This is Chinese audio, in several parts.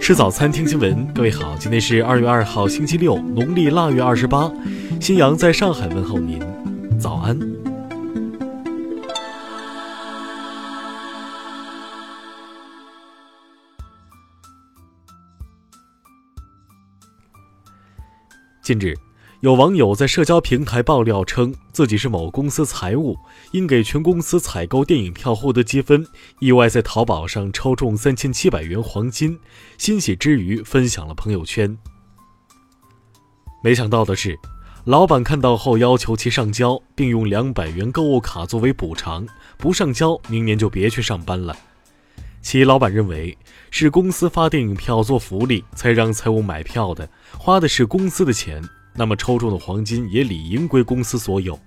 吃早餐，听新闻。各位好，今天是二月二号，星期六，农历腊月二十八。新阳在上海问候您，早安。近日，有网友在社交平台爆料称，自己是某公司财务，因给全公司采购电影票获得积分，意外在淘宝上抽中三千七百元黄金，欣喜之余分享了朋友圈。没想到的是，老板看到后要求其上交，并用两百元购物卡作为补偿，不上交，明年就别去上班了。其老板认为是公司发电影票做福利，才让财务买票的，花的是公司的钱，那么抽中的黄金也理应归公司所有。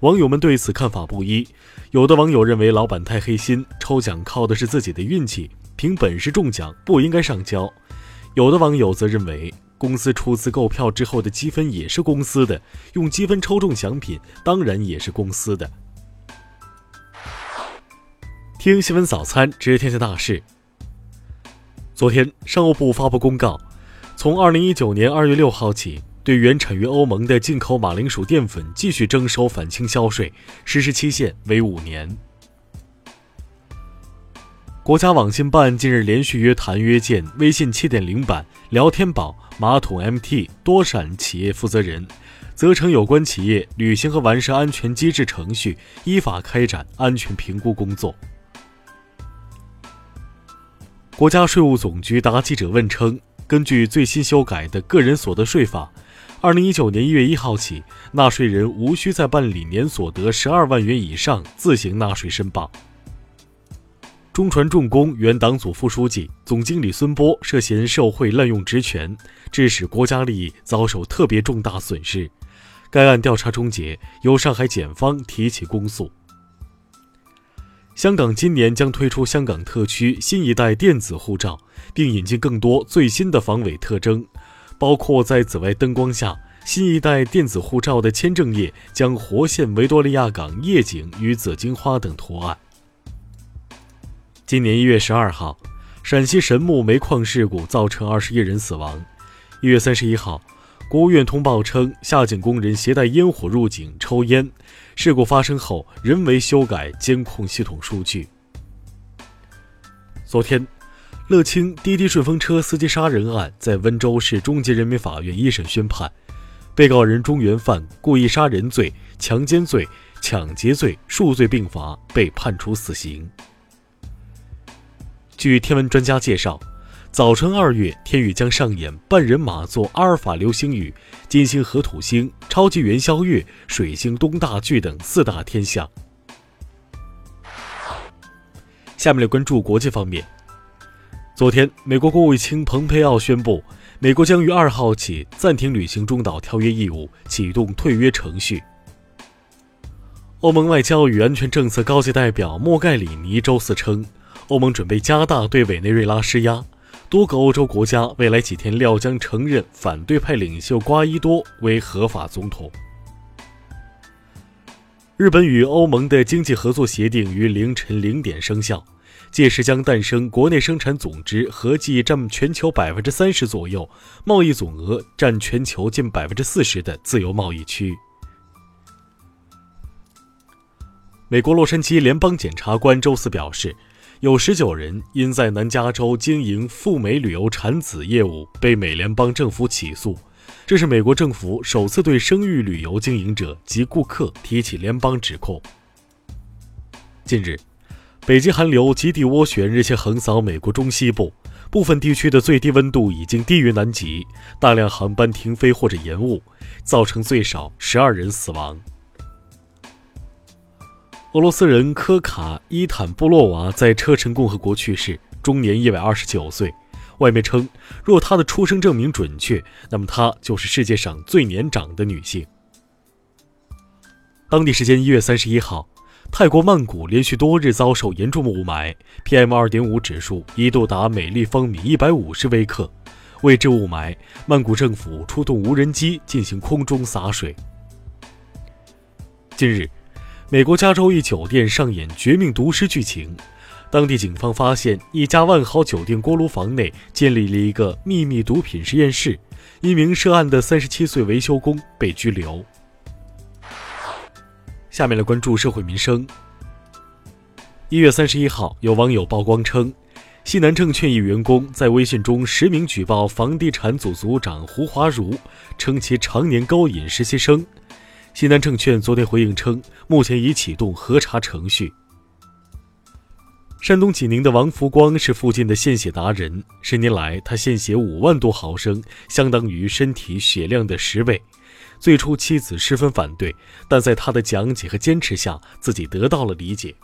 网友们对此看法不一，有的网友认为老板太黑心，抽奖靠的是自己的运气，凭本事中奖不应该上交；有的网友则认为公司出资购票之后的积分也是公司的，用积分抽中奖品当然也是公司的。听新闻早餐知天下大事。昨天，商务部发布公告，从二零一九年二月六号起，对原产于欧盟的进口马铃薯淀粉继续征收反倾销税，实施期限为五年。国家网信办近日连续约谈约见微信七点零版、聊天宝、马桶 MT 多闪企业负责人，责成有关企业履行和完善安全机制程序，依法开展安全评估工作。国家税务总局答记者问称，根据最新修改的个人所得税法，二零一九年一月一号起，纳税人无需再办理年所得十二万元以上自行纳税申报。中船重工原党组副书记、总经理孙波涉嫌受贿滥用职权，致使国家利益遭受特别重大损失，该案调查终结，由上海检方提起公诉。香港今年将推出香港特区新一代电子护照，并引进更多最新的防伪特征，包括在紫外灯光下，新一代电子护照的签证页将活现维多利亚港夜景与紫荆花等图案。今年一月十二号，陕西神木煤矿事故造成二十一人死亡。一月三十一号。国务院通报称，下井工人携带烟火入井抽烟，事故发生后人为修改监控系统数据。昨天，乐清滴滴顺风车司机杀人案在温州市中级人民法院一审宣判，被告人中原犯故意杀人罪、强奸罪、抢劫罪数罪并罚，被判处死刑。据天文专家介绍。早春二月，天宇将上演半人马座阿尔法流星雨、金星合土星、超级元宵月、水星东大距等四大天象。下面来关注国际方面。昨天，美国国务卿蓬佩奥宣布，美国将于二号起暂停履行中导条约义务，启动退约程序。欧盟外交与安全政策高级代表莫盖里尼周四称，欧盟准备加大对委内瑞拉施压。多个欧洲国家未来几天料将承认反对派领袖瓜伊多为合法总统。日本与欧盟的经济合作协定于凌晨零点生效，届时将诞生国内生产总值合计占全球百分之三十左右、贸易总额占全球近百分之四十的自由贸易区。美国洛杉矶联邦检察官周四表示。有十九人因在南加州经营赴美旅游产子业务被美联邦政府起诉，这是美国政府首次对生育旅游经营者及顾客提起联邦指控。近日，北极寒流极地涡旋日前横扫美国中西部，部分地区的最低温度已经低于南极，大量航班停飞或者延误，造成最少十二人死亡。俄罗斯人科卡伊坦布洛娃在车臣共和国去世，终年一百二十九岁。外媒称，若她的出生证明准确，那么她就是世界上最年长的女性。当地时间一月三十一号，泰国曼谷连续多日遭受严重雾霾，PM 二点五指数一度达每立方米一百五十微克。为治雾霾，曼谷政府出动无人机进行空中洒水。近日。美国加州一酒店上演绝命毒师剧情。当地警方发现一家万豪酒店锅炉房内建立了一个秘密毒品实验室，一名涉案的三十七岁维修工被拘留。下面来关注社会民生。一月三十一号，有网友曝光称，西南证券一员工在微信中实名举报房地产组组长胡华如，称其常年勾引实习生。西南证券昨天回应称，目前已启动核查程序。山东济宁的王福光是附近的献血达人，十年来他献血五万多毫升，相当于身体血量的十倍。最初妻子十分反对，但在他的讲解和坚持下，自己得到了理解。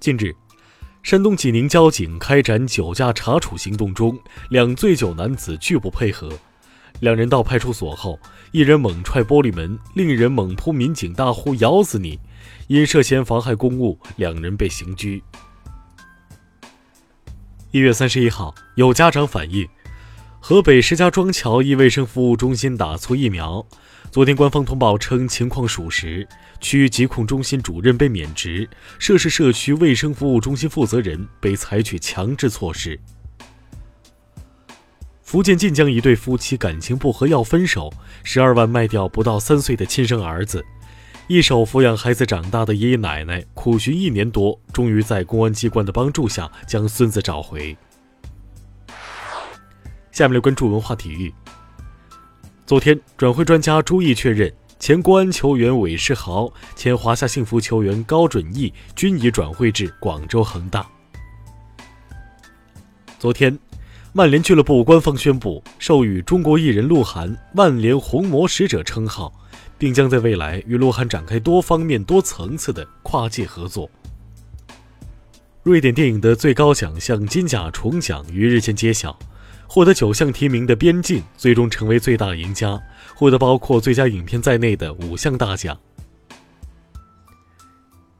近日，山东济宁交警开展酒驾查处行动中，两醉酒男子拒不配合。两人到派出所后，一人猛踹玻璃门，另一人猛扑民警，大呼“咬死你”。因涉嫌妨害公务，两人被刑拘。一月三十一号，有家长反映，河北石家庄桥一卫生服务中心打错疫苗。昨天官方通报称情况属实，区疾控中心主任被免职，涉事社区卫生服务中心负责人被采取强制措施。福建晋江一对夫妻感情不和要分手，十二万卖掉不到三岁的亲生儿子。一手抚养孩子长大的爷爷奶奶苦寻一年多，终于在公安机关的帮助下将孙子找回。下面来关注文化体育。昨天，转会专家朱毅确认，前国安球员韦世豪、前华夏幸福球员高准翼均已转会至广州恒大。昨天，曼联俱乐部官方宣布授予中国艺人鹿晗“曼联红魔使者”称号。并将在未来与鹿晗展开多方面、多层次的跨界合作。瑞典电影的最高奖项金甲虫奖于日前揭晓，获得九项提名的《边境》最终成为最大赢家，获得包括最佳影片在内的五项大奖。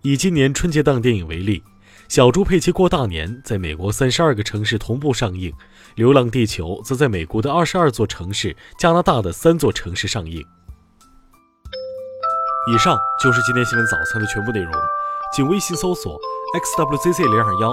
以今年春节档电影为例，《小猪佩奇过大年》在美国三十二个城市同步上映，《流浪地球》则在美国的二十二座城市、加拿大的三座城市上映。以上就是今天新闻早餐的全部内容，请微信搜索 xwzc 零二幺，